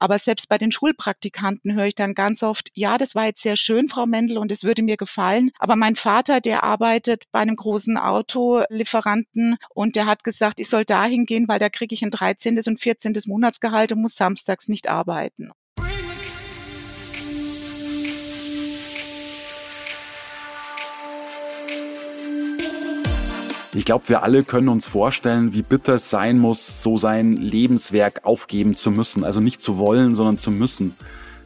Aber selbst bei den Schulpraktikanten höre ich dann ganz oft, ja, das war jetzt sehr schön, Frau Mendel, und es würde mir gefallen. Aber mein Vater, der arbeitet bei einem großen Autolieferanten und der hat gesagt, ich soll dahin gehen, weil da kriege ich ein 13. und 14. Monatsgehalt und muss samstags nicht arbeiten. Ich glaube, wir alle können uns vorstellen, wie bitter es sein muss, so sein Lebenswerk aufgeben zu müssen. Also nicht zu wollen, sondern zu müssen.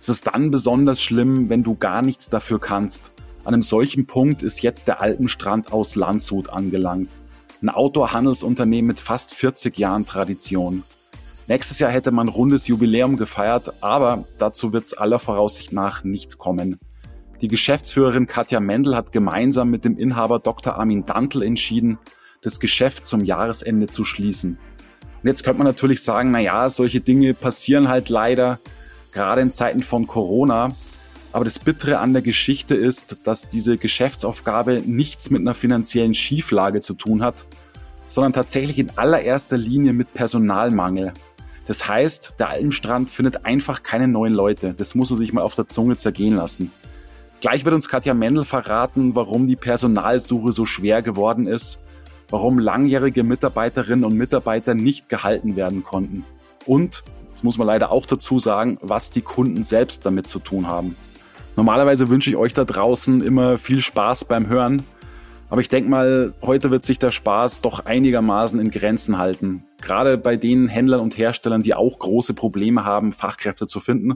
Es ist dann besonders schlimm, wenn du gar nichts dafür kannst. An einem solchen Punkt ist jetzt der Alpenstrand aus Landshut angelangt. Ein Outdoor-Handelsunternehmen mit fast 40 Jahren Tradition. Nächstes Jahr hätte man rundes Jubiläum gefeiert, aber dazu wird es aller Voraussicht nach nicht kommen. Die Geschäftsführerin Katja Mendel hat gemeinsam mit dem Inhaber Dr. Armin Dantel entschieden, das Geschäft zum Jahresende zu schließen. Und jetzt könnte man natürlich sagen, na ja, solche Dinge passieren halt leider, gerade in Zeiten von Corona. Aber das Bittere an der Geschichte ist, dass diese Geschäftsaufgabe nichts mit einer finanziellen Schieflage zu tun hat, sondern tatsächlich in allererster Linie mit Personalmangel. Das heißt, der Alpenstrand findet einfach keine neuen Leute. Das muss man sich mal auf der Zunge zergehen lassen. Gleich wird uns Katja Mendel verraten, warum die Personalsuche so schwer geworden ist, warum langjährige Mitarbeiterinnen und Mitarbeiter nicht gehalten werden konnten und, das muss man leider auch dazu sagen, was die Kunden selbst damit zu tun haben. Normalerweise wünsche ich euch da draußen immer viel Spaß beim Hören, aber ich denke mal, heute wird sich der Spaß doch einigermaßen in Grenzen halten. Gerade bei den Händlern und Herstellern, die auch große Probleme haben, Fachkräfte zu finden.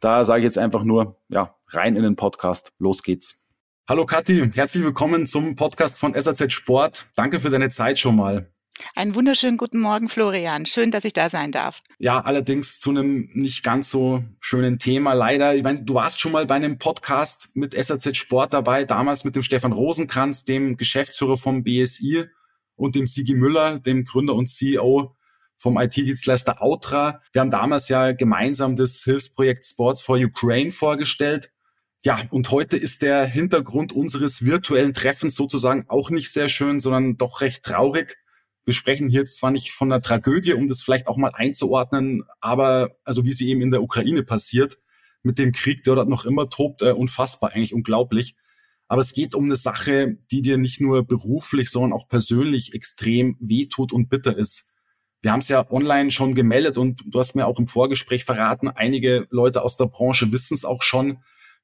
Da sage ich jetzt einfach nur, ja, rein in den Podcast. Los geht's. Hallo Kathi, herzlich willkommen zum Podcast von SAZ Sport. Danke für deine Zeit schon mal. Einen wunderschönen guten Morgen, Florian. Schön, dass ich da sein darf. Ja, allerdings zu einem nicht ganz so schönen Thema leider. Ich meine, du warst schon mal bei einem Podcast mit SAZ Sport dabei, damals mit dem Stefan Rosenkranz, dem Geschäftsführer vom BSI und dem Sigi Müller, dem Gründer und CEO vom IT-Dienstleister Outra. Wir haben damals ja gemeinsam das Hilfsprojekt Sports for Ukraine vorgestellt. Ja, und heute ist der Hintergrund unseres virtuellen Treffens sozusagen auch nicht sehr schön, sondern doch recht traurig. Wir sprechen hier jetzt zwar nicht von einer Tragödie, um das vielleicht auch mal einzuordnen, aber also wie sie eben in der Ukraine passiert, mit dem Krieg, der dort noch immer tobt, äh, unfassbar, eigentlich unglaublich. Aber es geht um eine Sache, die dir nicht nur beruflich, sondern auch persönlich extrem wehtut und bitter ist. Wir haben es ja online schon gemeldet und du hast mir auch im Vorgespräch verraten, einige Leute aus der Branche wissen es auch schon.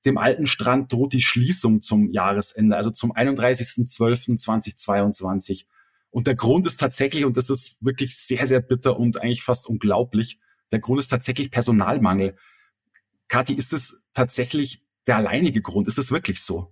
Dem alten Strand droht die Schließung zum Jahresende, also zum 31.12.2022. Und der Grund ist tatsächlich, und das ist wirklich sehr, sehr bitter und eigentlich fast unglaublich, der Grund ist tatsächlich Personalmangel. Kathi, ist es tatsächlich der alleinige Grund? Ist es wirklich so?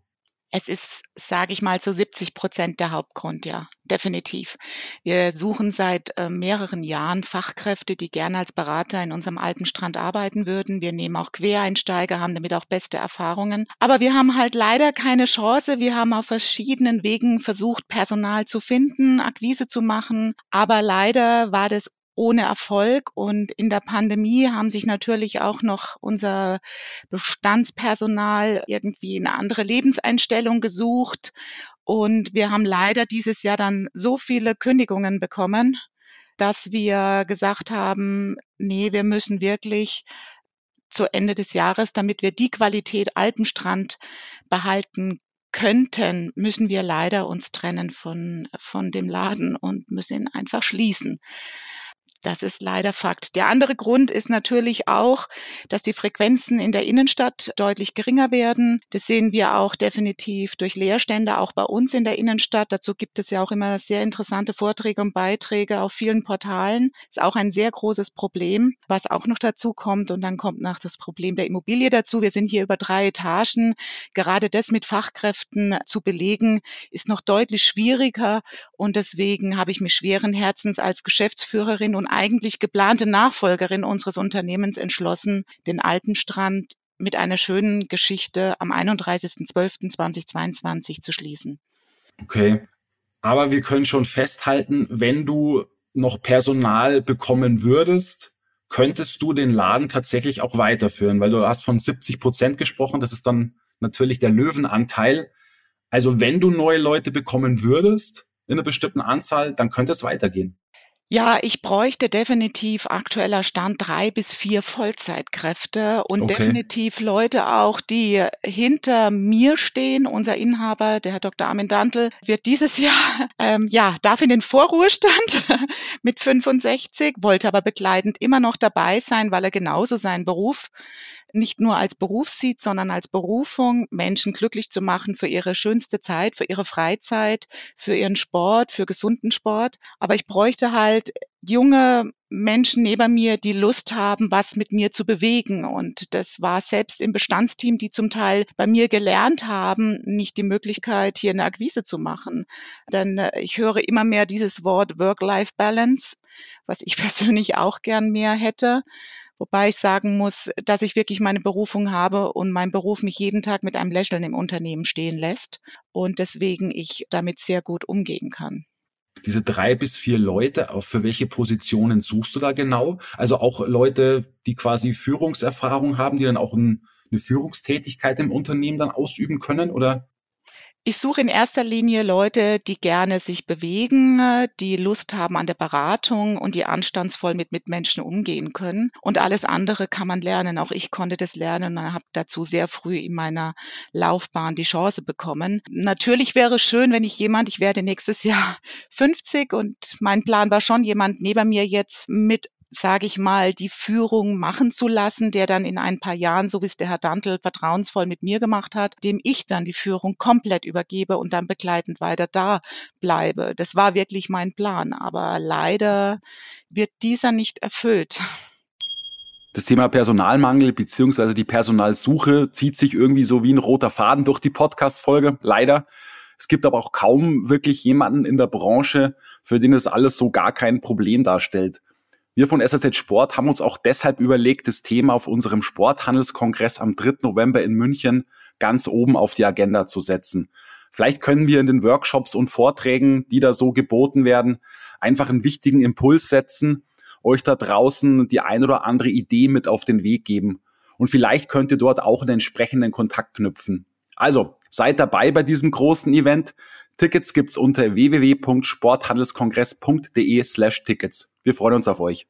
Es ist, sage ich mal, zu 70 Prozent der Hauptgrund, ja, definitiv. Wir suchen seit äh, mehreren Jahren Fachkräfte, die gerne als Berater in unserem Alpenstrand arbeiten würden. Wir nehmen auch Quereinsteiger, haben damit auch beste Erfahrungen. Aber wir haben halt leider keine Chance. Wir haben auf verschiedenen Wegen versucht, Personal zu finden, Akquise zu machen. Aber leider war das ohne Erfolg. Und in der Pandemie haben sich natürlich auch noch unser Bestandspersonal irgendwie eine andere Lebenseinstellung gesucht. Und wir haben leider dieses Jahr dann so viele Kündigungen bekommen, dass wir gesagt haben, nee, wir müssen wirklich zu Ende des Jahres, damit wir die Qualität Alpenstrand behalten könnten, müssen wir leider uns trennen von, von dem Laden und müssen ihn einfach schließen. Das ist leider Fakt. Der andere Grund ist natürlich auch, dass die Frequenzen in der Innenstadt deutlich geringer werden. Das sehen wir auch definitiv durch Leerstände, auch bei uns in der Innenstadt. Dazu gibt es ja auch immer sehr interessante Vorträge und Beiträge auf vielen Portalen. Ist auch ein sehr großes Problem, was auch noch dazu kommt. Und dann kommt noch das Problem der Immobilie dazu. Wir sind hier über drei Etagen. Gerade das mit Fachkräften zu belegen, ist noch deutlich schwieriger. Und deswegen habe ich mich schweren Herzens als Geschäftsführerin und eigentlich geplante Nachfolgerin unseres Unternehmens entschlossen, den Alpenstrand mit einer schönen Geschichte am 31.12.2022 zu schließen. Okay. Aber wir können schon festhalten, wenn du noch Personal bekommen würdest, könntest du den Laden tatsächlich auch weiterführen, weil du hast von 70 Prozent gesprochen, das ist dann natürlich der Löwenanteil. Also wenn du neue Leute bekommen würdest in einer bestimmten Anzahl, dann könnte es weitergehen. Ja, ich bräuchte definitiv aktueller Stand drei bis vier Vollzeitkräfte und Okay. definitiv Leute auch, die hinter mir stehen. Unser Inhaber, der Herr Dr. Armin Dantel, wird dieses Jahr, ähm, ja, darf in den Vorruhestand mit 65, wollte aber begleitend immer noch dabei sein, weil er genauso seinen Beruf nicht nur als Beruf sieht, sondern als Berufung, Menschen glücklich zu machen für ihre schönste Zeit, für ihre Freizeit, für ihren Sport, für gesunden Sport. Aber ich bräuchte halt junge Menschen neben mir, die Lust haben, was mit mir zu bewegen. Und das war selbst im Bestandsteam, die zum Teil bei mir gelernt haben, nicht die Möglichkeit, hier eine Akquise zu machen. Denn äh, ich höre immer mehr dieses Wort Work-Life-Balance, was ich persönlich auch gern mehr hätte. Wobei ich sagen muss, dass ich wirklich meine Berufung habe und mein Beruf mich jeden Tag mit einem Lächeln im Unternehmen stehen lässt und deswegen ich damit sehr gut umgehen kann. Diese drei bis vier Leute, für welche Positionen suchst du da genau? Also auch Leute, die quasi Führungserfahrung haben, die dann auch ein, eine Führungstätigkeit im Unternehmen dann ausüben können oder? Ich suche in erster Linie Leute, die gerne sich bewegen, äh, die Lust haben an der Beratung und die anstandsvoll mit Mitmenschen umgehen können. Und alles andere kann man lernen. Auch ich konnte das lernen und habe dazu sehr früh in meiner Laufbahn die Chance bekommen. Natürlich wäre es schön, wenn ich jemand, ich werde nächstes Jahr 50 und mein Plan war schon, jemand neben mir jetzt mit sage ich mal, die Führung machen zu lassen, der dann in ein paar Jahren, so wie es der Herr Dantel vertrauensvoll mit mir gemacht hat, dem ich dann die Führung komplett übergebe und dann begleitend weiter da bleibe. Das war wirklich mein Plan, aber leider wird dieser nicht erfüllt. Das Thema Personalmangel beziehungsweise die Personalsuche zieht sich irgendwie so wie ein roter Faden durch die Podcast-Folge, leider. Es gibt aber auch kaum wirklich jemanden in der Branche, für den es alles so gar kein Problem darstellt. Wir von SAZ Sport haben uns auch deshalb überlegt, das Thema auf unserem Sporthandelskongress am 3. November in München ganz oben auf die Agenda zu setzen. Vielleicht können wir in den Workshops und Vorträgen, die da so geboten werden, einfach einen wichtigen Impuls setzen, euch da draußen die ein oder andere Idee mit auf den Weg geben. Und vielleicht könnt ihr dort auch einen entsprechenden Kontakt knüpfen. Also, seid dabei bei diesem großen Event. Tickets gibt's unter www.sporthandelskongress.de slash Tickets. Wir freuen uns auf euch.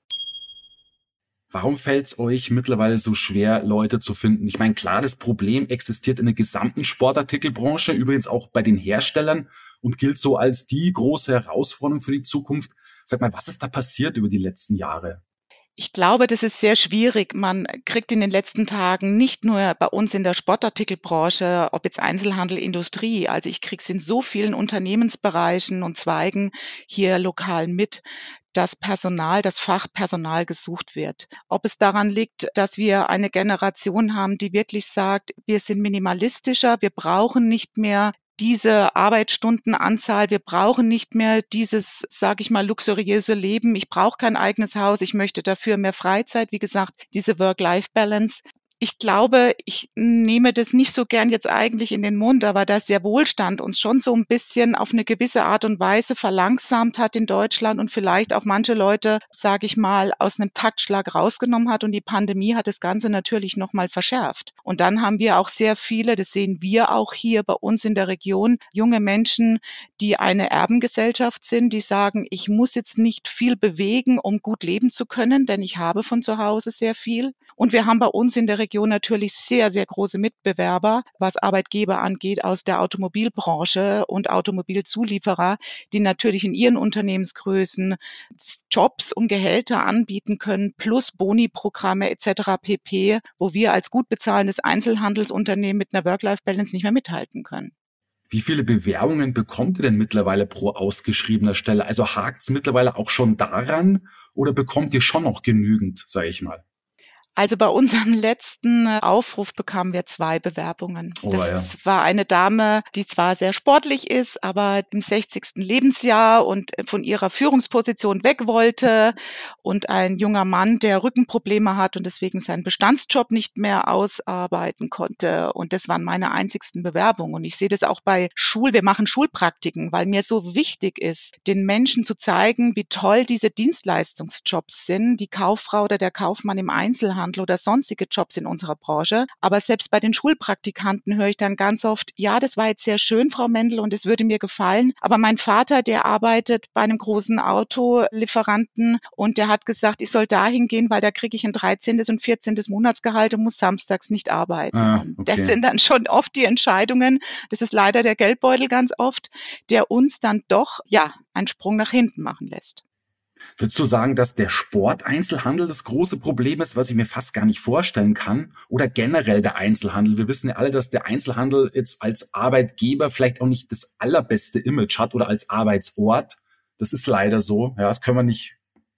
Warum fällt es euch mittlerweile so schwer, Leute zu finden? Ich meine, klar, das Problem existiert in der gesamten Sportartikelbranche, übrigens auch bei den Herstellern und gilt so als die große Herausforderung für die Zukunft. Sag mal, was ist da passiert über die letzten Jahre? Ich glaube, das ist sehr schwierig. Man kriegt in den letzten Tagen nicht nur bei uns in der Sportartikelbranche, ob jetzt Einzelhandel, Industrie, also ich kriege es in so vielen Unternehmensbereichen und Zweigen hier lokal mit, dass Personal, das Fachpersonal gesucht wird. Ob es daran liegt, dass wir eine Generation haben, die wirklich sagt, wir sind minimalistischer, wir brauchen nicht mehr diese Arbeitsstundenanzahl. Wir brauchen nicht mehr dieses, sage ich mal, luxuriöse Leben. Ich brauche kein eigenes Haus. Ich möchte dafür mehr Freizeit. Wie gesagt, diese Work-Life-Balance ich glaube, ich nehme das nicht so gern jetzt eigentlich in den Mund, aber dass der Wohlstand uns schon so ein bisschen auf eine gewisse Art und Weise verlangsamt hat in Deutschland und vielleicht auch manche Leute, sage ich mal, aus einem Taktschlag rausgenommen hat und die Pandemie hat das Ganze natürlich noch mal verschärft. Und dann haben wir auch sehr viele, das sehen wir auch hier bei uns in der Region, junge Menschen, die eine Erbengesellschaft sind, die sagen, ich muss jetzt nicht viel bewegen, um gut leben zu können, denn ich habe von zu Hause sehr viel. Und wir haben bei uns in der Region Region natürlich sehr, sehr große Mitbewerber, was Arbeitgeber angeht, aus der Automobilbranche und Automobilzulieferer, die natürlich in ihren Unternehmensgrößen Jobs und Gehälter anbieten können, plus Boni-Programme etc. pp., wo wir als gut bezahlendes Einzelhandelsunternehmen mit einer Work-Life-Balance nicht mehr mithalten können. Wie viele Bewerbungen bekommt ihr denn mittlerweile pro ausgeschriebener Stelle? Also hakt es mittlerweile auch schon daran oder bekommt ihr schon noch genügend, sage ich mal? Also bei unserem letzten äh, Aufruf bekamen wir zwei Bewerbungen. Oh, das ja. war eine Dame, die zwar sehr sportlich ist, aber im 60. Lebensjahr und von ihrer Führungsposition weg wollte und ein junger Mann, der Rückenprobleme hat und deswegen seinen Bestandsjob nicht mehr ausarbeiten konnte. Und das waren meine einzigsten Bewerbungen. Und ich sehe das auch bei Schul, wir machen Schulpraktiken, weil mir so wichtig ist, den Menschen zu zeigen, wie toll diese Dienstleistungsjobs sind, die Kauffrau oder der Kaufmann im Einzelhandel oder sonstige Jobs in unserer Branche. Aber selbst bei den Schulpraktikanten höre ich dann ganz oft, ja, das war jetzt sehr schön, Frau Mendel, und es würde mir gefallen. Aber mein Vater, der arbeitet bei einem großen Autolieferanten und der hat gesagt, ich soll dahin gehen, weil da kriege ich ein 13. und 14. Monatsgehalt und muss samstags nicht arbeiten. Ah, okay. Das sind dann schon oft die Entscheidungen. Das ist leider der Geldbeutel ganz oft, der uns dann doch, ja, einen Sprung nach hinten machen lässt. Würdest du sagen, dass der Sporteinzelhandel das große Problem ist, was ich mir fast gar nicht vorstellen kann? Oder generell der Einzelhandel? Wir wissen ja alle, dass der Einzelhandel jetzt als Arbeitgeber vielleicht auch nicht das allerbeste Image hat oder als Arbeitsort. Das ist leider so. Ja, das können wir nicht,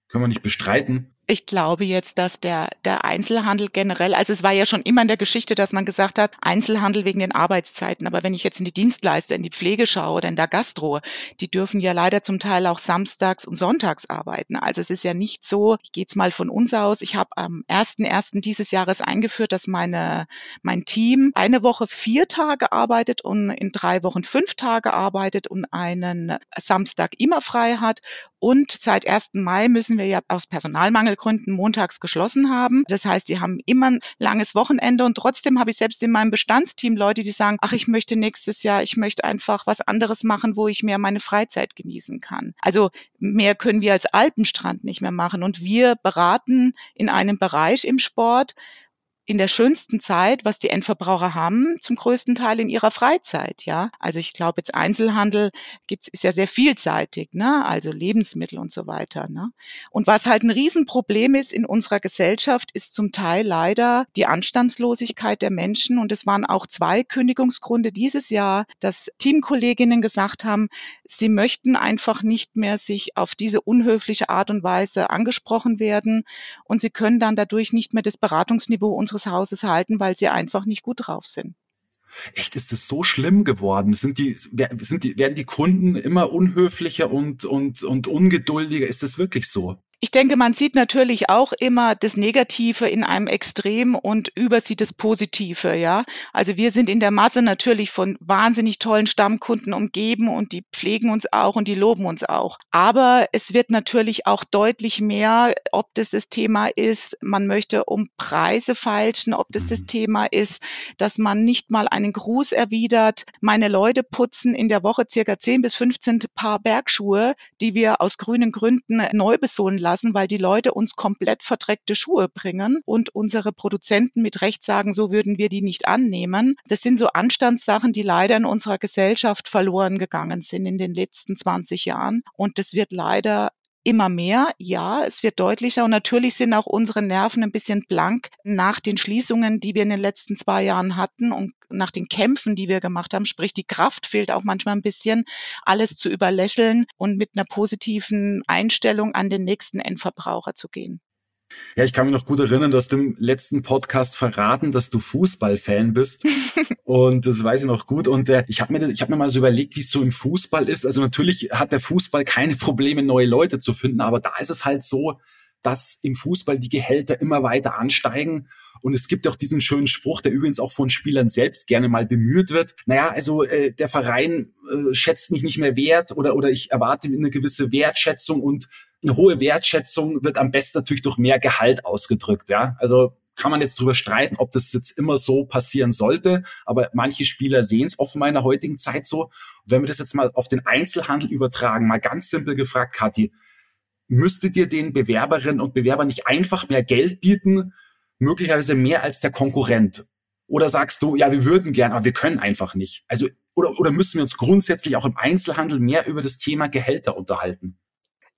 können wir nicht bestreiten. Ich glaube jetzt, dass der, der Einzelhandel generell, also es war ja schon immer in der Geschichte, dass man gesagt hat, Einzelhandel wegen den Arbeitszeiten. Aber wenn ich jetzt in die Dienstleister, in die Pflege schaue oder in der Gastro, die dürfen ja leider zum Teil auch samstags und sonntags arbeiten. Also es ist ja nicht so, ich gehe jetzt mal von uns aus, ich habe am 1.1. dieses Jahres eingeführt, dass meine, mein Team eine Woche vier Tage arbeitet und in drei Wochen fünf Tage arbeitet und einen Samstag immer frei hat. Und seit 1. Mai müssen wir ja aus Personalmangel Gründen montags geschlossen haben. Das heißt, sie haben immer ein langes Wochenende und trotzdem habe ich selbst in meinem Bestandsteam Leute, die sagen, ach, ich möchte nächstes Jahr, ich möchte einfach was anderes machen, wo ich mehr meine Freizeit genießen kann. Also mehr können wir als Alpenstrand nicht mehr machen und wir beraten in einem Bereich im Sport, in der schönsten Zeit, was die Endverbraucher haben, zum größten Teil in ihrer Freizeit, ja. Also ich glaube, jetzt Einzelhandel gibt's, ist ja sehr vielseitig, ne? Also Lebensmittel und so weiter, ne? Und was halt ein Riesenproblem ist in unserer Gesellschaft, ist zum Teil leider die Anstandslosigkeit der Menschen. Und es waren auch zwei Kündigungsgründe dieses Jahr, dass Teamkolleginnen gesagt haben, sie möchten einfach nicht mehr sich auf diese unhöfliche Art und Weise angesprochen werden und sie können dann dadurch nicht mehr das Beratungsniveau unseres Hauses halten, weil sie einfach nicht gut drauf sind. Echt, ist es so schlimm geworden? Sind die, sind die, werden die Kunden immer unhöflicher und, und, und ungeduldiger? Ist das wirklich so? Ich denke, man sieht natürlich auch immer das Negative in einem Extrem und übersieht das Positive, ja. Also wir sind in der Masse natürlich von wahnsinnig tollen Stammkunden umgeben und die pflegen uns auch und die loben uns auch. Aber es wird natürlich auch deutlich mehr, ob das das Thema ist, man möchte um Preise feilschen, ob das das mhm. Thema ist, dass man nicht mal einen Gruß erwidert. Meine Leute putzen in der Woche circa 10 bis 15 Paar Bergschuhe, die wir aus grünen Gründen neu besohlen lassen lassen, weil die Leute uns komplett verdreckte Schuhe bringen und unsere Produzenten mit Recht sagen, so würden wir die nicht annehmen. Das sind so Anstandssachen, die leider in unserer Gesellschaft verloren gegangen sind in den letzten 20 Jahren. Und das wird leider immer mehr. Ja, es wird deutlicher und natürlich sind auch unsere Nerven ein bisschen blank nach den Schließungen, die wir in den letzten zwei Jahren hatten und nach den Kämpfen, die wir gemacht haben. Sprich, die Kraft fehlt auch manchmal ein bisschen, alles zu überlächeln und mit einer positiven Einstellung an den nächsten Endverbraucher zu gehen. Ja, ich kann mich noch gut erinnern, du hast im letzten Podcast verraten, dass du Fußballfan bist. und das weiß ich noch gut. Und äh, ich habe mir, ich hab mir mal so überlegt, wie es so im Fußball ist. Also natürlich hat der Fußball keine Probleme, neue Leute zu finden, aber da ist es halt so, dass im Fußball die Gehälter immer weiter ansteigen. Und es gibt auch diesen schönen Spruch, der übrigens auch von Spielern selbst gerne mal bemüht wird. Naja, also äh, der Verein äh, schätzt mich nicht mehr wert oder, oder ich erwarte eine gewisse Wertschätzung und eine hohe Wertschätzung wird am besten natürlich durch mehr Gehalt ausgedrückt. Ja, also kann man jetzt drüber streiten, ob das jetzt immer so passieren sollte, aber manche Spieler sehen es offenbar in der heutigen Zeit so. Und wenn wir das jetzt mal auf den Einzelhandel übertragen, mal ganz simpel gefragt, Kathi, müsstet ihr den Bewerberinnen und Bewerbern nicht einfach mehr Geld bieten, möglicherweise mehr als der Konkurrent? Oder sagst du, ja, wir würden gern, aber wir können einfach nicht? Also, oder, oder müssen wir uns grundsätzlich auch im Einzelhandel mehr über das Thema Gehälter unterhalten?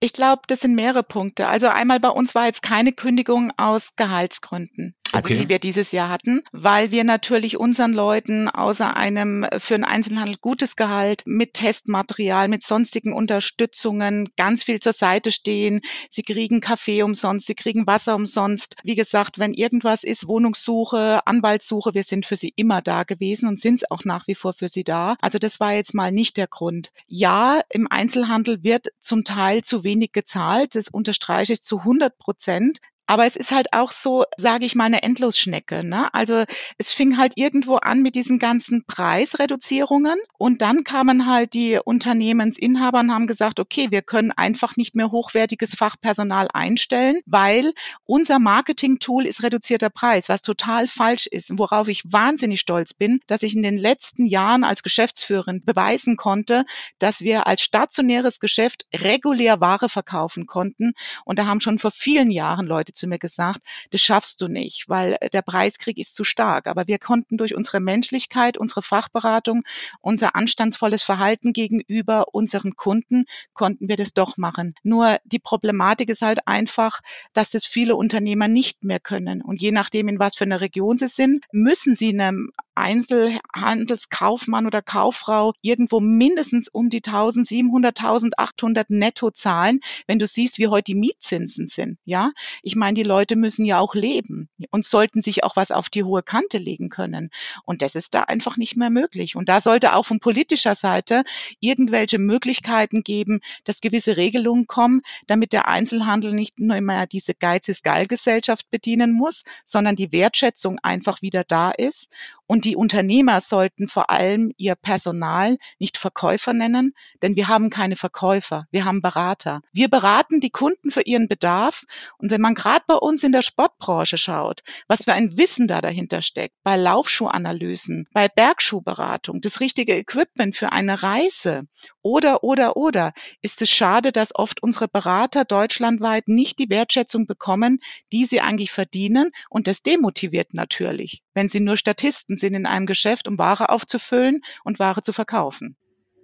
Ich glaube, das sind mehrere Punkte. Also einmal bei uns war jetzt keine Kündigung aus Gehaltsgründen. Also okay. die wir dieses Jahr hatten, weil wir natürlich unseren Leuten außer einem für den Einzelhandel gutes Gehalt mit Testmaterial, mit sonstigen Unterstützungen ganz viel zur Seite stehen. Sie kriegen Kaffee umsonst, sie kriegen Wasser umsonst. Wie gesagt, wenn irgendwas ist, Wohnungssuche, Anwaltssuche, wir sind für sie immer da gewesen und sind es auch nach wie vor für sie da. Also das war jetzt mal nicht der Grund. Ja, im Einzelhandel wird zum Teil zu wenig gezahlt. Das unterstreiche ich zu 100 Prozent. Aber es ist halt auch so, sage ich mal, eine Endlosschnecke. Ne? Also es fing halt irgendwo an mit diesen ganzen Preisreduzierungen und dann kamen halt die Unternehmensinhaber und haben gesagt, okay, wir können einfach nicht mehr hochwertiges Fachpersonal einstellen, weil unser Marketing-Tool ist reduzierter Preis, was total falsch ist worauf ich wahnsinnig stolz bin, dass ich in den letzten Jahren als Geschäftsführerin beweisen konnte, dass wir als stationäres Geschäft regulär Ware verkaufen konnten. Und da haben schon vor vielen Jahren Leute zu mir gesagt, das schaffst du nicht, weil äh, der Preiskrieg ist zu stark. Aber wir konnten durch unsere Menschlichkeit, unsere Fachberatung, unser anstandsvolles Verhalten gegenüber unseren Kunden, konnten wir das doch machen. Nur die Problematik ist halt einfach, dass das viele Unternehmer nicht mehr können. Und je nachdem, in was für einer Region sie sind, müssen sie einem Einzelhandelskaufmann oder Kauffrau irgendwo mindestens um die 1700, 1800 netto zahlen, wenn du siehst, wie heute die Mietzinsen sind. Ja, ich meine, die Leute müssen ja auch leben und sollten sich auch was auf die hohe Kante legen können. Und das ist da einfach nicht mehr möglich. Und da sollte auch von politischer Seite irgendwelche Möglichkeiten geben, dass gewisse Regelungen kommen, damit der Einzelhandel nicht nur immer diese Geiz ist geil Gesellschaft bedienen muss, sondern die Wertschätzung einfach wieder da ist und die Unternehmer sollten vor allem ihr Personal nicht Verkäufer nennen, denn wir haben keine Verkäufer, wir haben Berater. Wir beraten die Kunden für ihren Bedarf. Und wenn man gerade bei uns in der Sportbranche schaut, was für ein Wissen da dahinter steckt, bei Laufschuhanalysen, bei Bergschuhberatung, das richtige Equipment für eine Reise oder, oder, oder, ist es schade, dass oft unsere Berater deutschlandweit nicht die Wertschätzung bekommen, die sie eigentlich verdienen. Und das demotiviert natürlich, wenn sie nur Statisten sind in einem Geschäft, um Ware aufzufüllen und Ware zu verkaufen.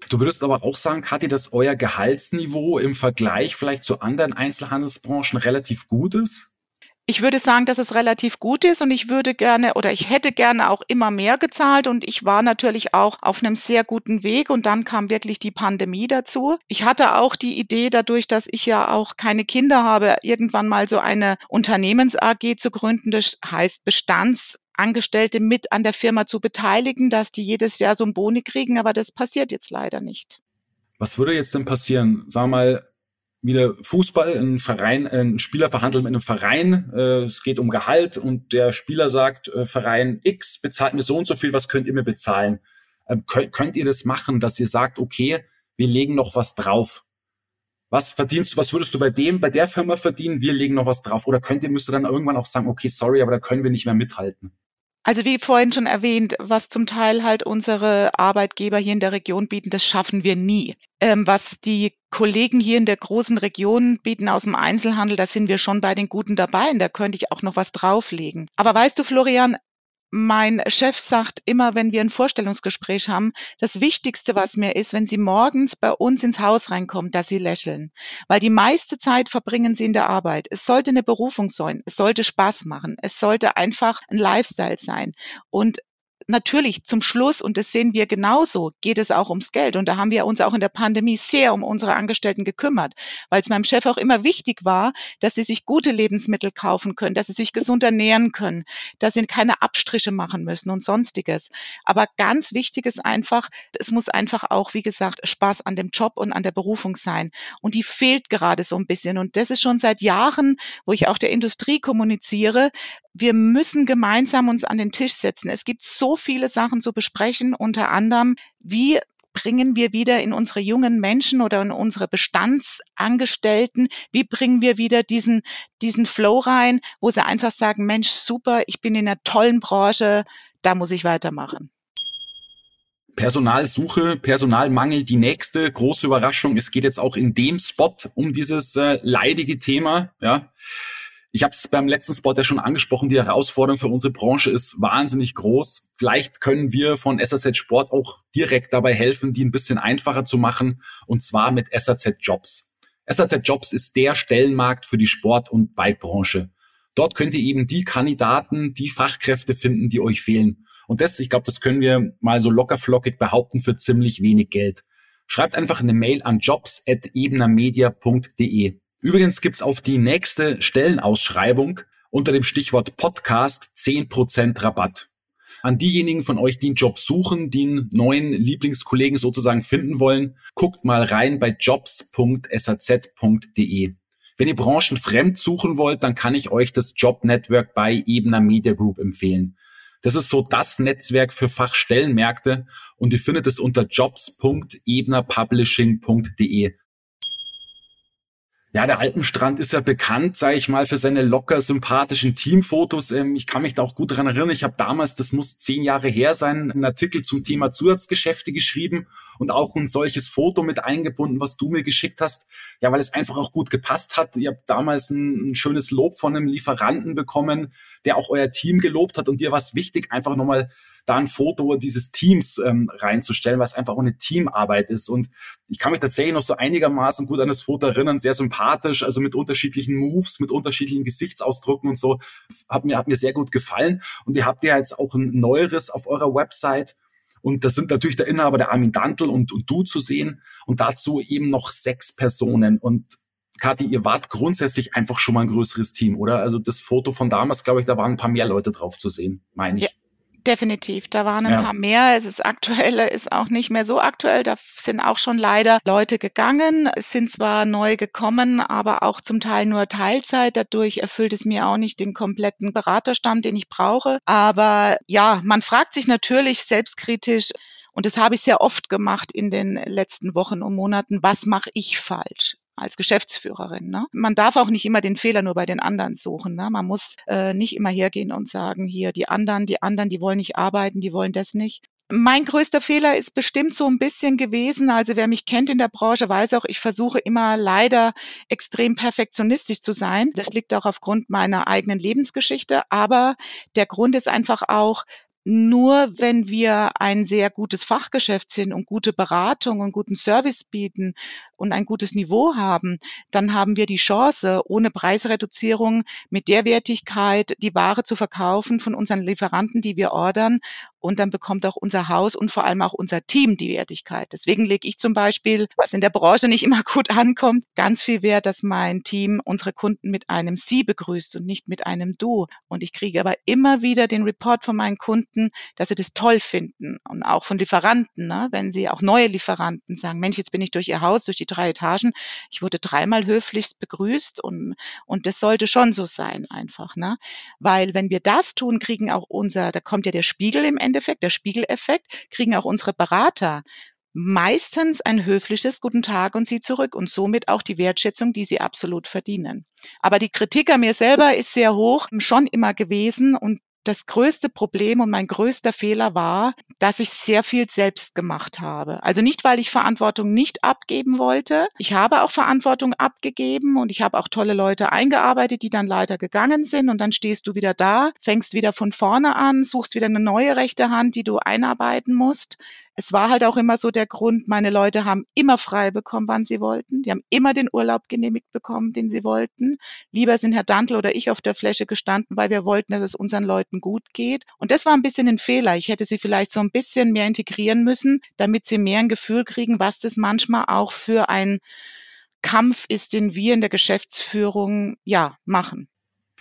Du würdest aber auch sagen, Kathi, dass euer Gehaltsniveau im Vergleich vielleicht zu anderen Einzelhandelsbranchen relativ gut ist? Ich würde sagen, dass es relativ gut ist und ich würde gerne oder ich hätte gerne auch immer mehr gezahlt und ich war natürlich auch auf einem sehr guten Weg und dann kam wirklich die Pandemie dazu. Ich hatte auch die Idee dadurch, dass ich ja auch keine Kinder habe, irgendwann mal so eine Unternehmens AG zu gründen, das heißt Bestandsangestellte mit an der Firma zu beteiligen, dass die jedes Jahr so ein Boni kriegen, aber das passiert jetzt leider nicht. Was würde jetzt denn passieren? Sag mal, wieder Fußball, ein Verein, ein Spieler verhandelt mit einem Verein, äh, es geht um Gehalt und der Spieler sagt, äh, Verein X bezahlt mir so und so viel, was könnt ihr mir bezahlen? Ähm, könnt, könnt ihr das machen, dass ihr sagt, okay, wir legen noch was drauf? Was verdienst du, was würdest du bei dem, bei der Firma verdienen? Wir legen noch was drauf. Oder könnt ihr, müsst ihr dann irgendwann auch sagen, okay, sorry, aber da können wir nicht mehr mithalten? Also wie vorhin schon erwähnt, was zum Teil halt unsere Arbeitgeber hier in der Region bieten, das schaffen wir nie. Ähm, was die Kollegen hier in der großen Region bieten aus dem Einzelhandel, da sind wir schon bei den Guten dabei und da könnte ich auch noch was drauflegen. Aber weißt du, Florian, mein Chef sagt immer, wenn wir ein Vorstellungsgespräch haben, das Wichtigste, was mir ist, wenn Sie morgens bei uns ins Haus reinkommen, dass Sie lächeln. Weil die meiste Zeit verbringen Sie in der Arbeit. Es sollte eine Berufung sein. Es sollte Spaß machen. Es sollte einfach ein Lifestyle sein. Und natürlich zum Schluss, und das sehen wir genauso, geht es auch ums Geld. Und da haben wir uns auch in der Pandemie sehr um unsere Angestellten gekümmert, weil es meinem Chef auch immer wichtig war, dass sie sich gute Lebensmittel kaufen können, dass sie sich gesund ernähren können, dass sie keine Abstriche machen müssen und sonstiges. Aber ganz wichtig ist einfach, es muss einfach auch, wie gesagt, Spaß an dem Job und an der Berufung sein. Und die fehlt gerade so ein bisschen. Und das ist schon seit Jahren, wo ich auch der Industrie kommuniziere, wir müssen gemeinsam uns an den Tisch setzen. Es gibt so viele Sachen zu besprechen, unter anderem, wie bringen wir wieder in unsere jungen Menschen oder in unsere Bestandsangestellten, wie bringen wir wieder diesen, diesen Flow rein, wo sie einfach sagen, Mensch, super, ich bin in einer tollen Branche, da muss ich weitermachen. Personalsuche, Personalmangel, die nächste große Überraschung. Es geht jetzt auch in dem Spot um dieses äh, leidige Thema, ja. Ich habe es beim letzten Spot ja schon angesprochen, die Herausforderung für unsere Branche ist wahnsinnig groß. Vielleicht können wir von SAZ Sport auch direkt dabei helfen, die ein bisschen einfacher zu machen, und zwar mit SAZ Jobs. SAZ Jobs ist der Stellenmarkt für die Sport- und Bikebranche. Dort könnt ihr eben die Kandidaten, die Fachkräfte finden, die euch fehlen. Und das, ich glaube, das können wir mal so lockerflockig behaupten für ziemlich wenig Geld. Schreibt einfach eine Mail an jobs.ebenermedia.de. Übrigens gibt's auf die nächste Stellenausschreibung unter dem Stichwort Podcast 10% Rabatt. An diejenigen von euch, die einen Job suchen, die einen neuen Lieblingskollegen sozusagen finden wollen, guckt mal rein bei jobs.saz.de. Wenn ihr branchenfremd suchen wollt, dann kann ich euch das Job Network bei Ebner Media Group empfehlen. Das ist so das Netzwerk für Fachstellenmärkte und ihr findet es unter jobs.ebnerpublishing.de. Ja, der Alpenstrand ist ja bekannt, sage ich mal, für seine locker sympathischen Teamfotos. Ähm, ich kann mich da auch gut dran erinnern. Ich habe damals, das muss zehn Jahre her sein, einen Artikel zum Thema Zusatzgeschäfte geschrieben und auch ein solches Foto mit eingebunden, was du mir geschickt hast. Ja, weil es einfach auch gut gepasst hat. Ihr habt damals ein, ein schönes Lob von einem Lieferanten bekommen, der auch euer Team gelobt hat und dir war es wichtig, einfach nochmal da ein Foto dieses Teams ähm, reinzustellen, was einfach auch eine Teamarbeit ist. Und ich kann mich tatsächlich noch so einigermaßen gut an das Foto erinnern, sehr sympathisch, also mit unterschiedlichen Moves, mit unterschiedlichen Gesichtsausdrücken und so. Hat mir, hat mir sehr gut gefallen. Und ihr habt ja jetzt auch ein neueres auf eurer Website. Und das sind natürlich der Inhaber, der Armin Dantel und, und du zu sehen. Und dazu eben noch sechs Personen. Und Kathi, ihr wart grundsätzlich einfach schon mal ein größeres Team, oder? Also das Foto von damals, glaube ich, da waren ein paar mehr Leute drauf zu sehen, meine ich. Ja. Definitiv, da waren ein ja. paar mehr. Es ist aktuell, ist auch nicht mehr so aktuell. Da sind auch schon leider Leute gegangen. Es sind zwar neu gekommen, aber auch zum Teil nur Teilzeit. Dadurch erfüllt es mir auch nicht den kompletten Beraterstamm, den ich brauche. Aber ja, man fragt sich natürlich selbstkritisch, und das habe ich sehr oft gemacht in den letzten Wochen und Monaten, was mache ich falsch? Als Geschäftsführerin. Ne? Man darf auch nicht immer den Fehler nur bei den anderen suchen. Ne? Man muss äh, nicht immer hergehen und sagen, hier die anderen, die anderen, die wollen nicht arbeiten, die wollen das nicht. Mein größter Fehler ist bestimmt so ein bisschen gewesen. Also wer mich kennt in der Branche, weiß auch, ich versuche immer leider extrem perfektionistisch zu sein. Das liegt auch aufgrund meiner eigenen Lebensgeschichte. Aber der Grund ist einfach auch, nur wenn wir ein sehr gutes Fachgeschäft sind und gute Beratung und guten Service bieten und ein gutes Niveau haben, dann haben wir die Chance, ohne Preisreduzierung mit der Wertigkeit die Ware zu verkaufen von unseren Lieferanten, die wir ordern. Und dann bekommt auch unser Haus und vor allem auch unser Team die Wertigkeit. Deswegen lege ich zum Beispiel, was in der Branche nicht immer gut ankommt, ganz viel Wert, dass mein Team unsere Kunden mit einem Sie begrüßt und nicht mit einem Du. Und ich kriege aber immer wieder den Report von meinen Kunden, dass sie das toll finden und auch von Lieferanten, ne? wenn sie auch neue Lieferanten sagen, Mensch, jetzt bin ich durch ihr Haus, durch die drei Etagen. Ich wurde dreimal höflichst begrüßt und, und das sollte schon so sein einfach, ne? Weil wenn wir das tun, kriegen auch unser, da kommt ja der Spiegel im Endeffekt, der Spiegeleffekt, kriegen auch unsere Berater meistens ein höfliches Guten Tag und sie zurück und somit auch die Wertschätzung, die sie absolut verdienen. Aber die Kritik an mir selber ist sehr hoch, schon immer gewesen und das größte Problem und mein größter Fehler war, dass ich sehr viel selbst gemacht habe. Also nicht, weil ich Verantwortung nicht abgeben wollte. Ich habe auch Verantwortung abgegeben und ich habe auch tolle Leute eingearbeitet, die dann leider gegangen sind und dann stehst du wieder da, fängst wieder von vorne an, suchst wieder eine neue rechte Hand, die du einarbeiten musst es war halt auch immer so der Grund, meine Leute haben immer frei bekommen, wann sie wollten. Die haben immer den Urlaub genehmigt bekommen, den sie wollten. Lieber sind Herr Dantel oder ich auf der Fläche gestanden, weil wir wollten, dass es unseren Leuten gut geht. Und das war ein bisschen ein Fehler. Ich hätte sie vielleicht so ein bisschen mehr integrieren müssen, damit sie mehr ein Gefühl kriegen, was das manchmal auch für ein Kampf ist, den wir in der Geschäftsführung ja machen.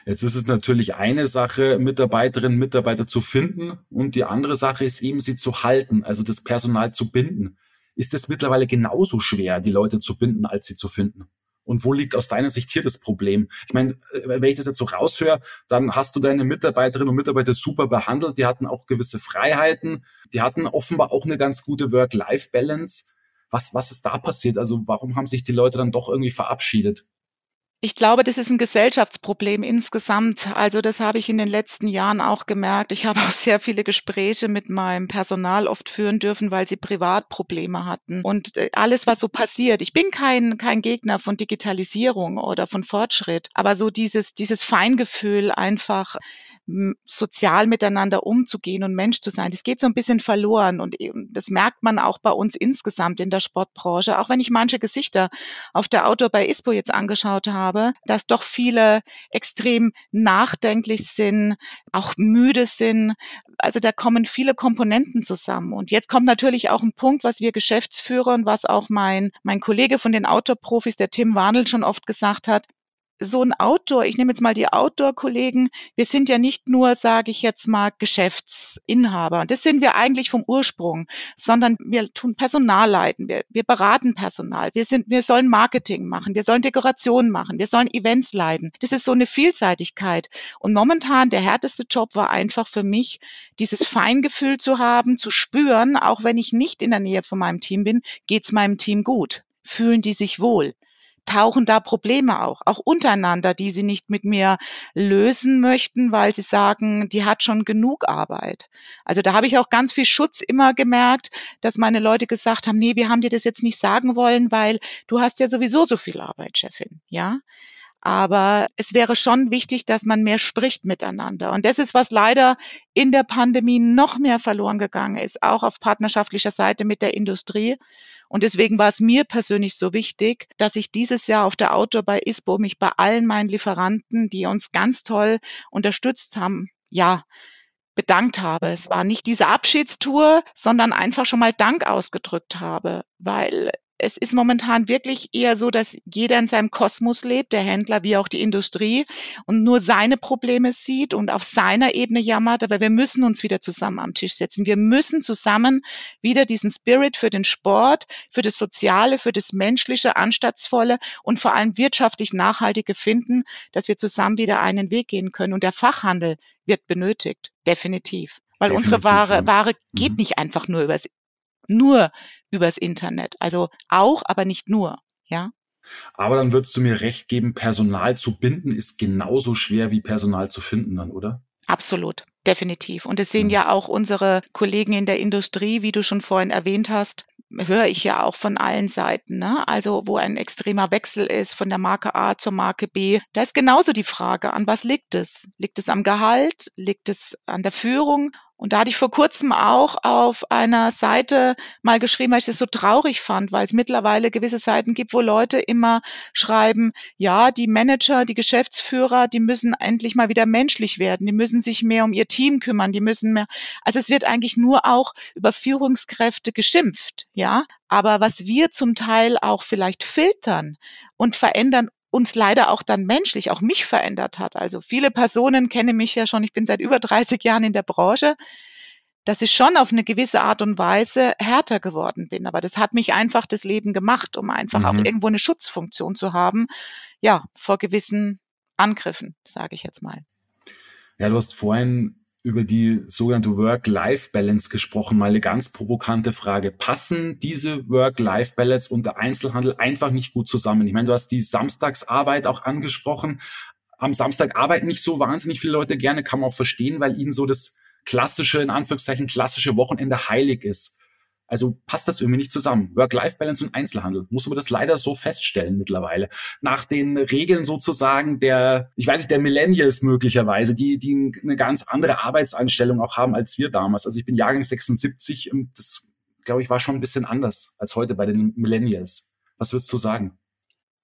Jetzt ist es natürlich eine Sache, Mitarbeiterinnen, Mitarbeiter zu finden und die andere Sache ist eben, sie zu halten, also das Personal zu binden. Ist es mittlerweile genauso schwer, die Leute zu binden, als sie zu finden? Und wo liegt aus deiner Sicht hier das Problem? Ich meine, äh, wenn ich das jetzt so raushöre, dann hast du deine Mitarbeiterinnen und Mitarbeiter super behandelt. Die hatten auch gewisse Freiheiten. Die hatten offenbar auch eine ganz gute Work-Life-Balance. Was, was ist da passiert? Also warum haben sich die Leute dann doch irgendwie verabschiedet? Ich glaube, das ist ein Gesellschaftsproblem insgesamt. Also das habe ich in den letzten Jahren auch gemerkt. Ich habe auch sehr viele Gespräche mit meinem Personal oft führen dürfen, weil sie Privatprobleme hatten. Und äh, alles, was so passiert. Ich bin kein, kein Gegner von Digitalisierung oder von Fortschritt, aber so dieses, dieses Feingefühl einfach, sozial miteinander umzugehen und Mensch zu sein. Das geht so ein bisschen verloren und das merkt man auch bei uns insgesamt in der Sportbranche. Auch wenn ich manche Gesichter auf der Outdoor bei ISPO jetzt angeschaut habe, dass doch viele extrem nachdenklich sind, auch müde sind. Also da kommen viele Komponenten zusammen. Und jetzt kommt natürlich auch ein Punkt, was wir Geschäftsführer und was auch mein, mein Kollege von den Outdoor-Profis, der Tim Warnel, schon oft gesagt hat so ein Outdoor, ich nehme jetzt mal die Outdoor-Kollegen, wir sind ja nicht nur, sage ich jetzt mal, Geschäftsinhaber. Das sind wir eigentlich vom Ursprung, sondern wir tun Personal leiten, wir, wir beraten Personal, wir sind, wir sollen Marketing machen, wir sollen Dekorationen machen, wir sollen Events leiten. Das ist so eine Vielseitigkeit. Und momentan der härteste Job war einfach für mich, dieses Feingefühl zu haben, zu spüren, auch wenn ich nicht in der Nähe von meinem Team bin, geht's meinem Team gut. Fühlen die sich wohl? Tauchen da Probleme auch, auch untereinander, die sie nicht mit mir lösen möchten, weil sie sagen, die hat schon genug Arbeit. Also da habe ich auch ganz viel Schutz immer gemerkt, dass meine Leute gesagt haben, nee, wir haben dir das jetzt nicht sagen wollen, weil du hast ja sowieso so viel Arbeit, Chefin, ja. Aber es wäre schon wichtig, dass man mehr spricht miteinander. Und das ist, was leider in der Pandemie noch mehr verloren gegangen ist, auch auf partnerschaftlicher Seite mit der Industrie. Und deswegen war es mir persönlich so wichtig, dass ich dieses Jahr auf der Outdoor bei ISPO mich bei allen meinen Lieferanten, die uns ganz toll unterstützt haben, ja, bedankt habe. Es war nicht diese Abschiedstour, sondern einfach schon mal Dank ausgedrückt habe, weil es ist momentan wirklich eher so, dass jeder in seinem Kosmos lebt, der Händler wie auch die Industrie und nur seine Probleme sieht und auf seiner Ebene jammert. Aber wir müssen uns wieder zusammen am Tisch setzen. Wir müssen zusammen wieder diesen Spirit für den Sport, für das Soziale, für das Menschliche, Anstatzvolle und vor allem wirtschaftlich Nachhaltige finden, dass wir zusammen wieder einen Weg gehen können. Und der Fachhandel wird benötigt, definitiv. Weil definitiv, unsere Ware, Ware geht mhm. nicht einfach nur übers nur übers Internet. Also auch, aber nicht nur, ja. Aber dann würdest du mir recht geben, Personal zu binden ist genauso schwer wie Personal zu finden dann, oder? Absolut. Definitiv. Und es sehen ja auch unsere Kollegen in der Industrie, wie du schon vorhin erwähnt hast, höre ich ja auch von allen Seiten. Ne? Also wo ein extremer Wechsel ist von der Marke A zur Marke B. Da ist genauso die Frage, an was liegt es? Liegt es am Gehalt? Liegt es an der Führung? Und da hatte ich vor kurzem auch auf einer Seite mal geschrieben, weil ich es so traurig fand, weil es mittlerweile gewisse Seiten gibt, wo Leute immer schreiben, ja, die Manager, die Geschäftsführer, die müssen endlich mal wieder menschlich werden, die müssen sich mehr um ihr Team kümmern, die müssen mehr. Also es wird eigentlich nur auch über Führungskräfte geschimpft, ja. Aber was wir zum Teil auch vielleicht filtern und verändern uns leider auch dann menschlich, auch mich verändert hat. Also viele Personen kennen mich ja schon, ich bin seit über 30 Jahren in der Branche, dass ich schon auf eine gewisse Art und Weise härter geworden bin. Aber das hat mich einfach das Leben gemacht, um einfach mhm. auch irgendwo eine Schutzfunktion zu haben, ja, vor gewissen Angriffen, sage ich jetzt mal. Ja, du hast vorhin über die sogenannte Work-Life-Balance gesprochen. Mal eine ganz provokante Frage. Passen diese Work-Life-Balance und der Einzelhandel einfach nicht gut zusammen? Ich meine, du hast die Samstagsarbeit auch angesprochen. Am Samstag arbeiten nicht so wahnsinnig viele Leute gerne, kann man auch verstehen, weil ihnen so das klassische, in Anführungszeichen, klassische Wochenende heilig ist. Also passt das irgendwie nicht zusammen. Work-Life-Balance und Einzelhandel. Muss man das leider so feststellen mittlerweile. Nach den Regeln sozusagen der, ich weiß nicht, der Millennials möglicherweise, die, die eine ganz andere Arbeitsanstellung auch haben als wir damals. Also ich bin Jahrgang 76 und das, glaube ich, war schon ein bisschen anders als heute bei den Millennials. Was würdest du sagen?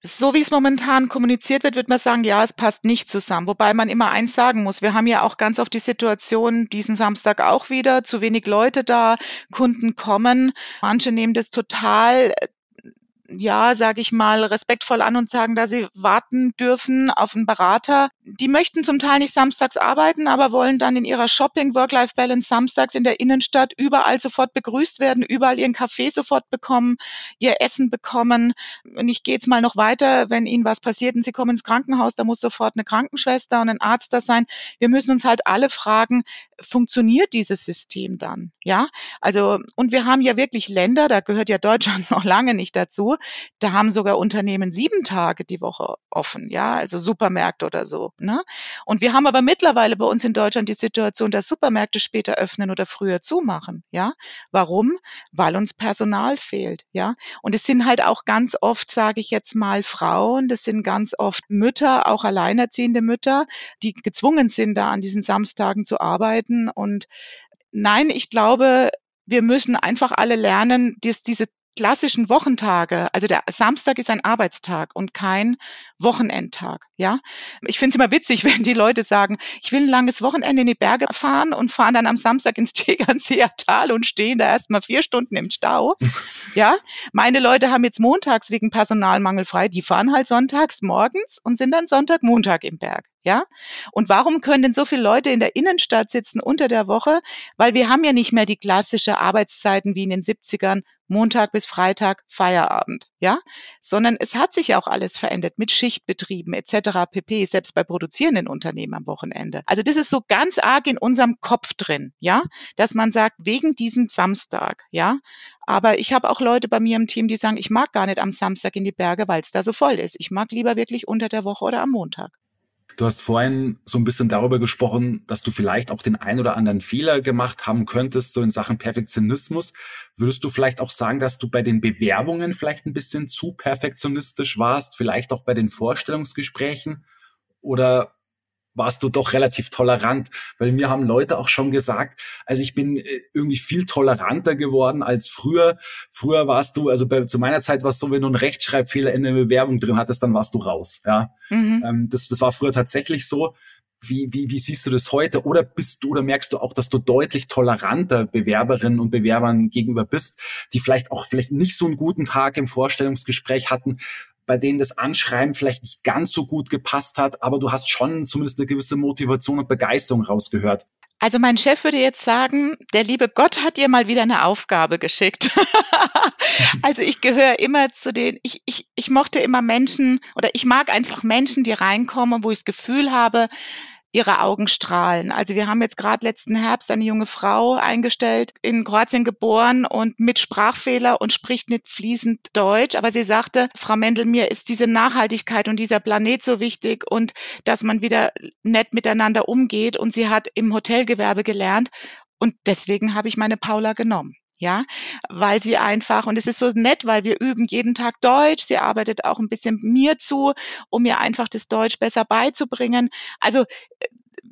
So wie es momentan kommuniziert wird, wird man sagen, ja, es passt nicht zusammen. Wobei man immer eins sagen muss. Wir haben ja auch ganz oft die Situation, diesen Samstag auch wieder, zu wenig Leute da, Kunden kommen. Manche nehmen das total ja, sage ich mal, respektvoll an und sagen, dass sie warten dürfen auf einen Berater. Die möchten zum Teil nicht samstags arbeiten, aber wollen dann in ihrer Shopping-Work-Life-Balance samstags in der Innenstadt überall sofort begrüßt werden, überall ihren Kaffee sofort bekommen, ihr Essen bekommen. Und ich gehe jetzt mal noch weiter, wenn ihnen was passiert und sie kommen ins Krankenhaus, da muss sofort eine Krankenschwester und ein Arzt da sein. Wir müssen uns halt alle fragen, funktioniert dieses System dann? Ja, also, und wir haben ja wirklich Länder, da gehört ja Deutschland noch lange nicht dazu, da haben sogar Unternehmen sieben Tage die Woche offen, ja, also Supermärkte oder so. Ne? Und wir haben aber mittlerweile bei uns in Deutschland die Situation, dass Supermärkte später öffnen oder früher zumachen. Ja, warum? Weil uns Personal fehlt. Ja, und es sind halt auch ganz oft, sage ich jetzt mal, Frauen. Das sind ganz oft Mütter, auch alleinerziehende Mütter, die gezwungen sind, da an diesen Samstagen zu arbeiten. Und nein, ich glaube, wir müssen einfach alle lernen, dass diese klassischen Wochentage, also der Samstag ist ein Arbeitstag und kein Wochenendtag, ja. Ich finde es immer witzig, wenn die Leute sagen, ich will ein langes Wochenende in die Berge fahren und fahren dann am Samstag ins Tegernseer Tal und stehen da erstmal vier Stunden im Stau. ja, meine Leute haben jetzt montags wegen Personalmangel frei, die fahren halt sonntags morgens und sind dann Sonntag, Montag im Berg. Ja? Und warum können denn so viele Leute in der Innenstadt sitzen unter der Woche? Weil wir haben ja nicht mehr die klassische Arbeitszeiten wie in den 70ern, Montag bis Freitag Feierabend, ja? Sondern es hat sich ja auch alles verändert mit Schichtbetrieben etc. pp, selbst bei produzierenden Unternehmen am Wochenende. Also das ist so ganz arg in unserem Kopf drin, ja? Dass man sagt, wegen diesem Samstag, ja? Aber ich habe auch Leute bei mir im Team, die sagen, ich mag gar nicht am Samstag in die Berge, weil es da so voll ist. Ich mag lieber wirklich unter der Woche oder am Montag. Du hast vorhin so ein bisschen darüber gesprochen, dass du vielleicht auch den ein oder anderen Fehler gemacht haben könntest, so in Sachen Perfektionismus. Würdest du vielleicht auch sagen, dass du bei den Bewerbungen vielleicht ein bisschen zu perfektionistisch warst, vielleicht auch bei den Vorstellungsgesprächen? Oder warst du doch relativ tolerant, weil mir haben Leute auch schon gesagt, also ich bin äh, irgendwie viel toleranter geworden als früher. Früher warst du, also bei, zu meiner Zeit war es so, wenn du einen Rechtschreibfehler in der Bewerbung drin hattest, dann warst du raus. Ja, mhm. ähm, das, das war früher tatsächlich so. Wie, wie, wie siehst du das heute? Oder bist du oder merkst du auch, dass du deutlich toleranter Bewerberinnen und Bewerbern gegenüber bist, die vielleicht auch vielleicht nicht so einen guten Tag im Vorstellungsgespräch hatten, bei denen das Anschreiben vielleicht nicht ganz so gut gepasst hat, aber du hast schon zumindest eine gewisse Motivation und Begeisterung rausgehört. Also mein Chef würde jetzt sagen, der liebe Gott hat dir mal wieder eine Aufgabe geschickt. also ich gehöre immer zu den, ich, ich, ich mochte immer Menschen oder ich mag einfach Menschen, die reinkommen, wo ich das Gefühl habe, ihre Augen strahlen. Also wir haben jetzt gerade letzten Herbst eine junge Frau eingestellt, in Kroatien geboren und mit Sprachfehler und spricht nicht fließend Deutsch. Aber sie sagte, Frau Mendel, mir ist diese Nachhaltigkeit und dieser Planet so wichtig und dass man wieder nett miteinander umgeht. Und sie hat im Hotelgewerbe gelernt. Und deswegen habe ich meine Paula genommen ja, weil sie einfach, und es ist so nett, weil wir üben jeden Tag Deutsch, sie arbeitet auch ein bisschen mir zu, um mir einfach das Deutsch besser beizubringen. Also äh,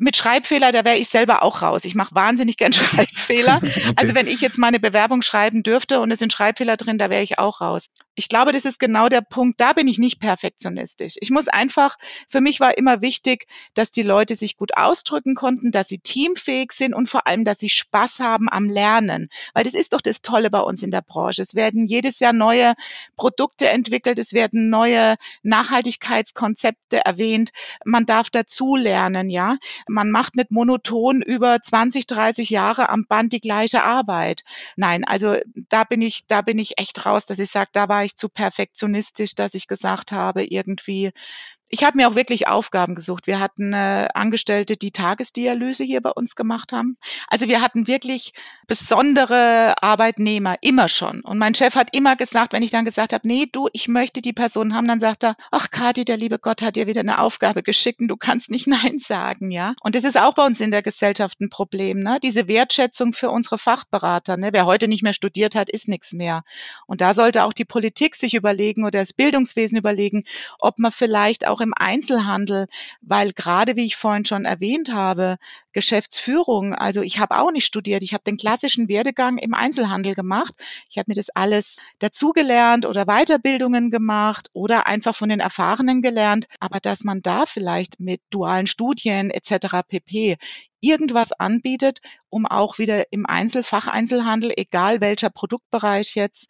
mit Schreibfehler, da wäre ich selber auch raus. Ich mache wahnsinnig gern Schreibfehler. okay. Also wenn ich jetzt meine Bewerbung schreiben dürfte und es sind Schreibfehler drin, da wäre ich auch raus. Ich glaube, das ist genau der Punkt. Da bin ich nicht perfektionistisch. Ich muss einfach, für mich war immer wichtig, dass die Leute sich gut ausdrücken konnten, dass sie teamfähig sind und vor allem, dass sie Spaß haben am Lernen. Weil das ist doch das Tolle bei uns in der Branche. Es werden jedes Jahr neue Produkte entwickelt, es werden neue Nachhaltigkeitskonzepte erwähnt. Man darf dazu lernen, ja. Man macht nicht monoton über 20, 30 Jahre am Band die gleiche Arbeit. Nein, also da bin ich, da bin ich echt raus, dass ich sage, da war ich zu perfektionistisch, dass ich gesagt habe, irgendwie, ich habe mir auch wirklich Aufgaben gesucht. Wir hatten äh, Angestellte, die Tagesdialyse hier bei uns gemacht haben. Also wir hatten wirklich besondere Arbeitnehmer, immer schon. Und mein Chef hat immer gesagt, wenn ich dann gesagt habe, nee, du, ich möchte die Person haben, dann sagt er, ach Kathi, der liebe Gott hat dir wieder eine Aufgabe geschickt und du kannst nicht Nein sagen, ja. Und das ist auch bei uns in der Gesellschaft ein Problem, ne? Diese Wertschätzung für unsere Fachberater, ne? Wer heute nicht mehr studiert hat, ist nichts mehr. Und da sollte auch die Politik sich überlegen oder das Bildungswesen überlegen, ob man vielleicht auch im Einzelhandel, weil gerade, wie ich vorhin schon erwähnt habe, Geschäftsführung, also ich habe auch nicht studiert, ich habe den klassischen Werdegang im Einzelhandel gemacht. Ich habe mir das alles dazugelernt oder Weiterbildungen gemacht oder einfach von den Erfahrenen gelernt, aber dass man da vielleicht mit dualen Studien etc. pp irgendwas anbietet, um auch wieder im Einzelfacheinzelhandel, egal welcher Produktbereich jetzt,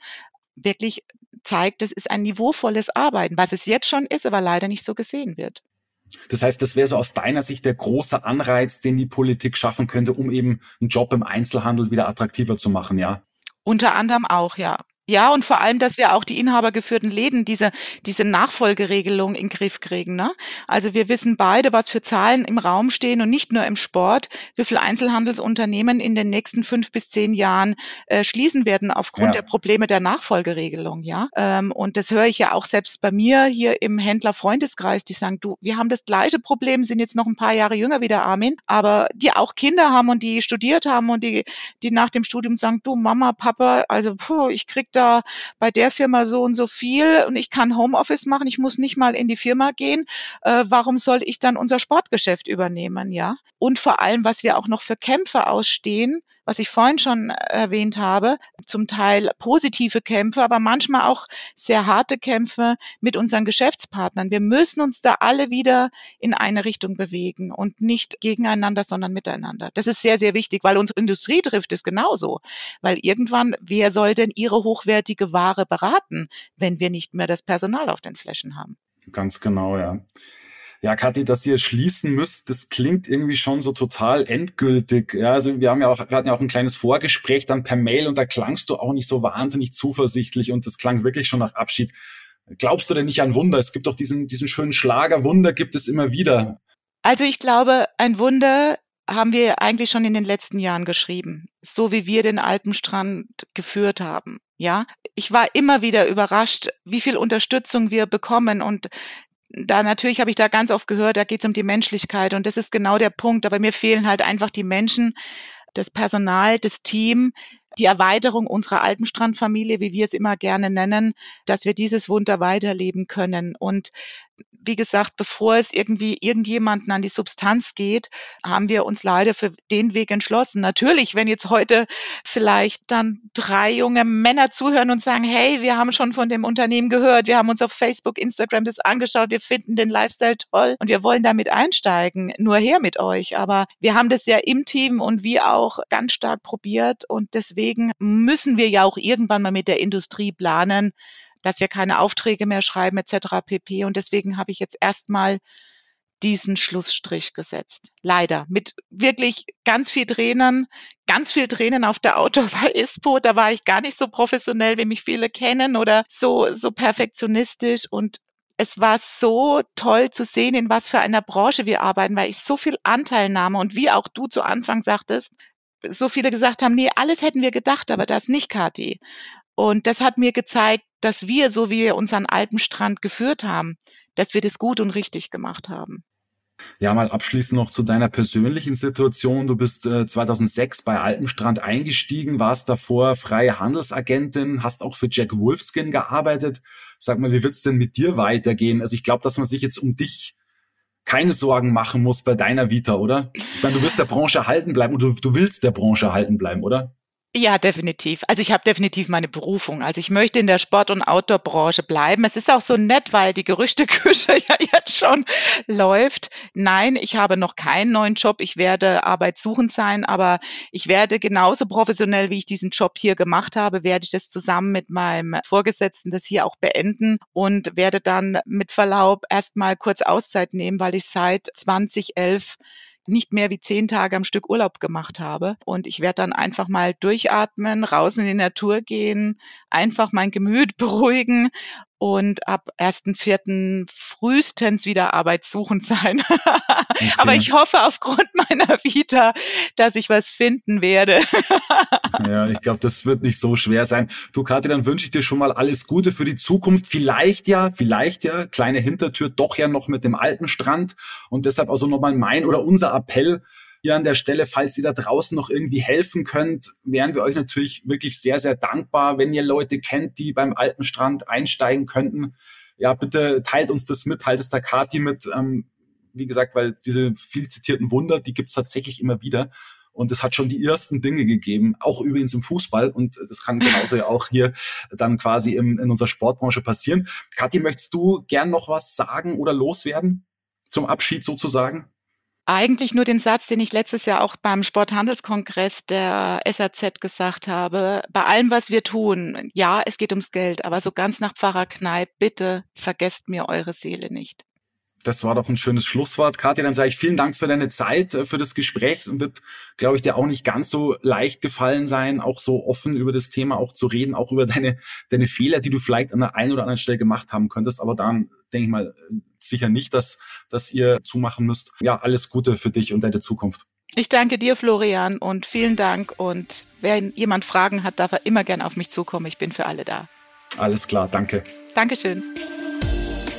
wirklich zeigt, das ist ein niveauvolles Arbeiten, was es jetzt schon ist, aber leider nicht so gesehen wird. Das heißt, das wäre so aus deiner Sicht der große Anreiz, den die Politik schaffen könnte, um eben einen Job im Einzelhandel wieder attraktiver zu machen, ja? Unter anderem auch, ja. Ja, und vor allem, dass wir auch die inhabergeführten Läden diese, diese Nachfolgeregelung in Griff kriegen. Ne? Also wir wissen beide, was für Zahlen im Raum stehen und nicht nur im Sport, wie viele Einzelhandelsunternehmen in den nächsten fünf bis zehn Jahren äh, schließen werden aufgrund ja. der Probleme der Nachfolgeregelung. Ja, ähm, und das höre ich ja auch selbst bei mir hier im Händlerfreundeskreis, die sagen, du, wir haben das gleiche Problem, sind jetzt noch ein paar Jahre jünger wie der Armin, aber die auch Kinder haben und die studiert haben und die, die nach dem Studium sagen, du Mama, Papa, also puh, ich krieg da bei der Firma so und so viel und ich kann Homeoffice machen, ich muss nicht mal in die Firma gehen. Äh, warum soll ich dann unser Sportgeschäft übernehmen, ja? Und vor allem, was wir auch noch für Kämpfe ausstehen, was ich vorhin schon erwähnt habe, zum Teil positive Kämpfe, aber manchmal auch sehr harte Kämpfe mit unseren Geschäftspartnern. Wir müssen uns da alle wieder in eine Richtung bewegen und nicht gegeneinander, sondern miteinander. Das ist sehr, sehr wichtig, weil unsere Industrie trifft es genauso. Weil irgendwann, wer soll denn ihre hochwertige Ware beraten, wenn wir nicht mehr das Personal auf den Flächen haben? Ganz genau, ja. Ja, Kathi, dass ihr schließen müsst, das klingt irgendwie schon so total endgültig. Ja, also wir haben ja auch, wir hatten ja auch ein kleines Vorgespräch dann per Mail und da klangst du auch nicht so wahnsinnig zuversichtlich und das klang wirklich schon nach Abschied. Glaubst du denn nicht an Wunder? Es gibt doch diesen, diesen schönen Schlager, Wunder gibt es immer wieder. Also ich glaube, ein Wunder haben wir eigentlich schon in den letzten Jahren geschrieben, so wie wir den Alpenstrand geführt haben. Ja, ich war immer wieder überrascht, wie viel Unterstützung wir bekommen und da natürlich habe ich da ganz oft gehört, da geht es um die Menschlichkeit und das ist genau der Punkt. Aber mir fehlen halt einfach die Menschen, das Personal, das Team, die Erweiterung unserer Alpenstrandfamilie, wie wir es immer gerne nennen, dass wir dieses Wunder weiterleben können. Und wie gesagt, bevor es irgendwie irgendjemanden an die Substanz geht, haben wir uns leider für den Weg entschlossen. Natürlich, wenn jetzt heute vielleicht dann drei junge Männer zuhören und sagen, hey, wir haben schon von dem Unternehmen gehört, wir haben uns auf Facebook, Instagram das angeschaut, wir finden den Lifestyle toll und wir wollen damit einsteigen, nur her mit euch. Aber wir haben das ja im Team und wir auch ganz stark probiert und deswegen müssen wir ja auch irgendwann mal mit der Industrie planen, dass wir keine Aufträge mehr schreiben etc. pp. Und deswegen habe ich jetzt erstmal diesen Schlussstrich gesetzt. Leider. Mit wirklich ganz viel Tränen, ganz viel Tränen auf der Auto bei ISPO. Da war ich gar nicht so professionell, wie mich viele kennen oder so, so perfektionistisch und es war so toll zu sehen, in was für einer Branche wir arbeiten, weil ich so viel Anteilnahme und wie auch du zu Anfang sagtest, so viele gesagt haben, nee, alles hätten wir gedacht, aber das nicht, Kathi. Und das hat mir gezeigt, dass wir, so wie wir unseren Alpenstrand geführt haben, dass wir das gut und richtig gemacht haben. Ja, mal abschließend noch zu deiner persönlichen Situation. Du bist äh, 2006 bei Alpenstrand eingestiegen, warst davor freie Handelsagentin, hast auch für Jack Wolfskin gearbeitet. Sag mal, wie wird's denn mit dir weitergehen? Also ich glaube, dass man sich jetzt um dich keine Sorgen machen muss bei deiner Vita, oder? Ich meine, du wirst der Branche erhalten bleiben und du, du willst der Branche erhalten bleiben, oder? Ja, definitiv. Also ich habe definitiv meine Berufung. Also ich möchte in der Sport- und Outdoor-Branche bleiben. Es ist auch so nett, weil die Gerüchteküche ja jetzt schon läuft. Nein, ich habe noch keinen neuen Job. Ich werde arbeitssuchend sein, aber ich werde genauso professionell, wie ich diesen Job hier gemacht habe, werde ich das zusammen mit meinem Vorgesetzten das hier auch beenden und werde dann mit Verlaub erstmal kurz Auszeit nehmen, weil ich seit 2011 nicht mehr wie zehn Tage am Stück Urlaub gemacht habe. Und ich werde dann einfach mal durchatmen, raus in die Natur gehen, einfach mein Gemüt beruhigen und ab 1.4. frühestens wieder arbeitssuchend sein. Okay. Aber ich hoffe aufgrund meiner Vita, dass ich was finden werde. ja, ich glaube, das wird nicht so schwer sein. Du, Kathi, dann wünsche ich dir schon mal alles Gute für die Zukunft. Vielleicht ja, vielleicht ja, kleine Hintertür, doch ja noch mit dem alten Strand. Und deshalb also nochmal mein oder unser Appell, hier an der Stelle, falls ihr da draußen noch irgendwie helfen könnt, wären wir euch natürlich wirklich sehr, sehr dankbar, wenn ihr Leute kennt, die beim alten Strand einsteigen könnten. Ja, bitte teilt uns das mit, teilt es der Kati mit. Ähm, wie gesagt, weil diese viel zitierten Wunder, die gibt's tatsächlich immer wieder. Und es hat schon die ersten Dinge gegeben, auch übrigens im Fußball. Und das kann genauso ja auch hier dann quasi im, in unserer Sportbranche passieren. Kathi, möchtest du gern noch was sagen oder loswerden? Zum Abschied sozusagen? Eigentlich nur den Satz, den ich letztes Jahr auch beim Sporthandelskongress der SAZ gesagt habe. Bei allem, was wir tun, ja, es geht ums Geld, aber so ganz nach Pfarrer Kneipp, bitte vergesst mir eure Seele nicht. Das war doch ein schönes Schlusswort. Katja, dann sage ich vielen Dank für deine Zeit, äh, für das Gespräch und wird, glaube ich, dir auch nicht ganz so leicht gefallen sein, auch so offen über das Thema auch zu reden, auch über deine, deine Fehler, die du vielleicht an der einen oder anderen Stelle gemacht haben könntest. Aber dann denke ich mal sicher nicht, dass, dass ihr zumachen müsst. Ja, alles Gute für dich und deine Zukunft. Ich danke dir, Florian, und vielen Dank. Und wenn jemand Fragen hat, darf er immer gern auf mich zukommen. Ich bin für alle da. Alles klar, danke. Dankeschön.